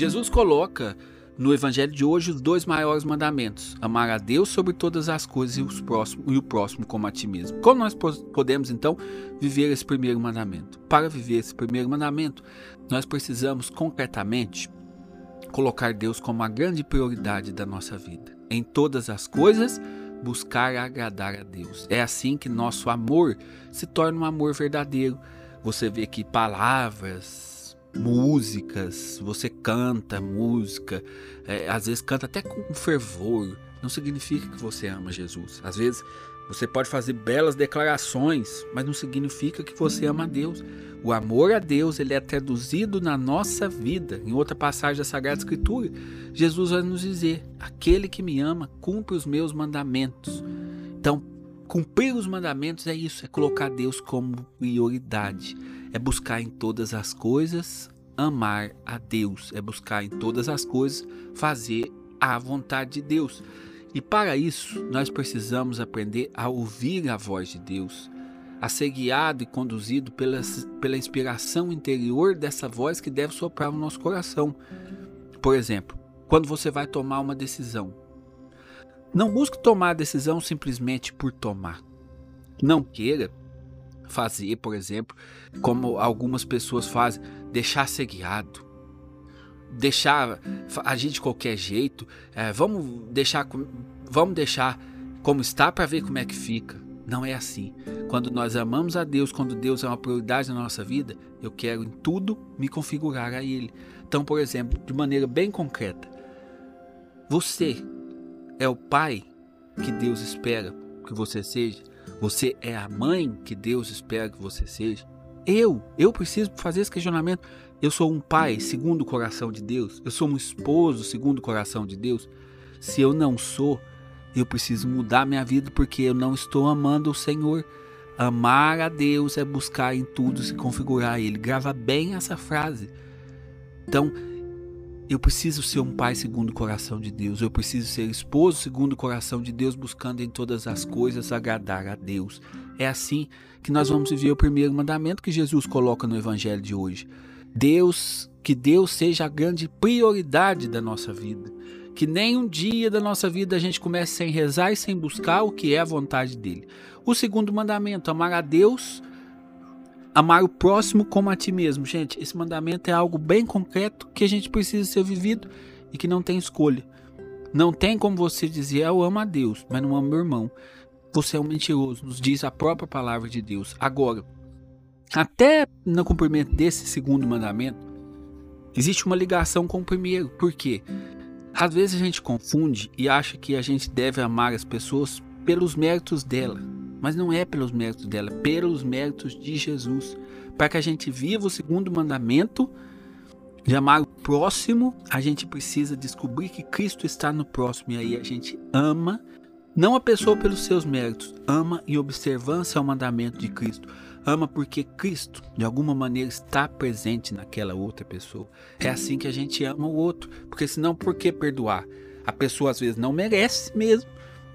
Jesus coloca no evangelho de hoje os dois maiores mandamentos: amar a Deus sobre todas as coisas e, os próximos, e o próximo como a ti mesmo. Como nós podemos então viver esse primeiro mandamento? Para viver esse primeiro mandamento, nós precisamos concretamente colocar Deus como a grande prioridade da nossa vida. Em todas as coisas, buscar agradar a Deus. É assim que nosso amor se torna um amor verdadeiro. Você vê que palavras, músicas, você canta música, é, às vezes canta até com fervor, não significa que você ama Jesus. Às vezes você pode fazer belas declarações, mas não significa que você ama Deus. O amor a Deus ele é traduzido na nossa vida. Em outra passagem da Sagrada Escritura, Jesus vai nos dizer: aquele que me ama cumpre os meus mandamentos. Então, cumprir os mandamentos é isso, é colocar Deus como prioridade é buscar em todas as coisas amar a Deus, é buscar em todas as coisas fazer a vontade de Deus. E para isso, nós precisamos aprender a ouvir a voz de Deus, a ser guiado e conduzido pela, pela inspiração interior dessa voz que deve soprar no nosso coração. Por exemplo, quando você vai tomar uma decisão, não busque tomar a decisão simplesmente por tomar. Não queira fazer, por exemplo, como algumas pessoas fazem, deixar ser guiado, deixar agir de qualquer jeito, é, vamos deixar vamos deixar como está para ver como é que fica. Não é assim. Quando nós amamos a Deus, quando Deus é uma prioridade na nossa vida, eu quero em tudo me configurar a Ele. Então, por exemplo, de maneira bem concreta, você é o pai que Deus espera que você seja? Você é a mãe que Deus espera que você seja? Eu, eu preciso fazer esse questionamento. Eu sou um pai segundo o coração de Deus? Eu sou um esposo segundo o coração de Deus? Se eu não sou, eu preciso mudar minha vida porque eu não estou amando o Senhor. Amar a Deus é buscar em tudo se configurar a Ele. Grava bem essa frase. Então, eu preciso ser um pai segundo o coração de Deus. Eu preciso ser esposo segundo o coração de Deus, buscando em todas as coisas agradar a Deus. É assim que nós vamos viver o primeiro mandamento que Jesus coloca no evangelho de hoje. Deus, que Deus seja a grande prioridade da nossa vida. Que nem um dia da nossa vida a gente comece sem rezar e sem buscar o que é a vontade dele. O segundo mandamento, amar a Deus Amar o próximo como a ti mesmo. Gente, esse mandamento é algo bem concreto que a gente precisa ser vivido e que não tem escolha. Não tem como você dizer, eu amo a Deus, mas não amo meu irmão. Você é um mentiroso, nos diz a própria palavra de Deus. Agora, até no cumprimento desse segundo mandamento, existe uma ligação com o primeiro. Por quê? Às vezes a gente confunde e acha que a gente deve amar as pessoas pelos méritos dela. Mas não é pelos méritos dela, é pelos méritos de Jesus. Para que a gente viva o segundo mandamento de amar o próximo, a gente precisa descobrir que Cristo está no próximo. E aí a gente ama, não a pessoa pelos seus méritos, ama em observância ao mandamento de Cristo. Ama porque Cristo, de alguma maneira, está presente naquela outra pessoa. É assim que a gente ama o outro. Porque senão, por que perdoar? A pessoa às vezes não merece mesmo.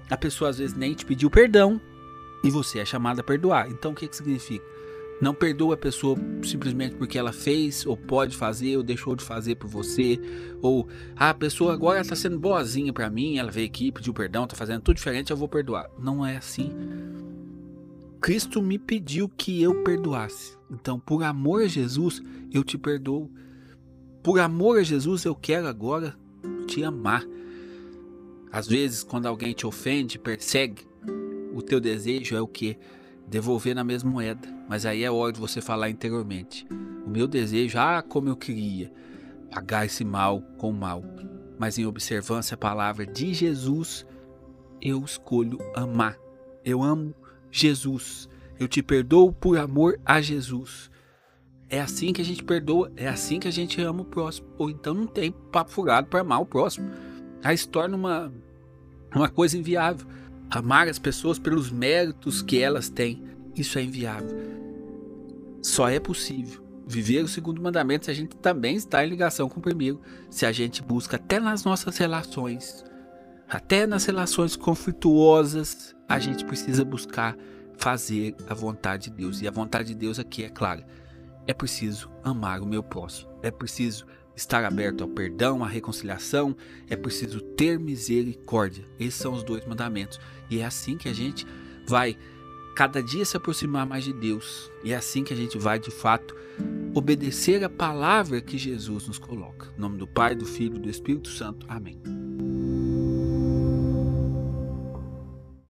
A pessoa às vezes nem te pediu perdão e você é chamado a perdoar. Então o que, que significa? Não perdoa a pessoa simplesmente porque ela fez, ou pode fazer, ou deixou de fazer por você, ou ah, a pessoa agora está sendo boazinha para mim, ela veio aqui, pediu perdão, está fazendo tudo diferente, eu vou perdoar. Não é assim. Cristo me pediu que eu perdoasse. Então, por amor a Jesus, eu te perdoo. Por amor a Jesus, eu quero agora te amar. Às vezes, quando alguém te ofende, persegue, o teu desejo é o que? Devolver na mesma moeda. Mas aí é hora de você falar interiormente. O meu desejo, ah, como eu queria pagar esse mal com mal. Mas em observância à palavra de Jesus, eu escolho amar. Eu amo Jesus. Eu te perdoo por amor a Jesus. É assim que a gente perdoa, é assim que a gente ama o próximo. Ou então não tem papo furado para amar o próximo. Aí se torna uma, uma coisa inviável. Amar as pessoas pelos méritos que elas têm, isso é inviável. Só é possível viver o segundo mandamento se a gente também está em ligação com o primeiro. Se a gente busca até nas nossas relações, até nas relações conflituosas, a gente precisa buscar fazer a vontade de Deus. E a vontade de Deus aqui é clara. É preciso amar o meu próximo. É preciso estar aberto ao perdão, à reconciliação, é preciso ter misericórdia. Esses são os dois mandamentos. E é assim que a gente vai cada dia se aproximar mais de Deus. E é assim que a gente vai, de fato, obedecer a palavra que Jesus nos coloca. Em nome do Pai, do Filho e do Espírito Santo. Amém.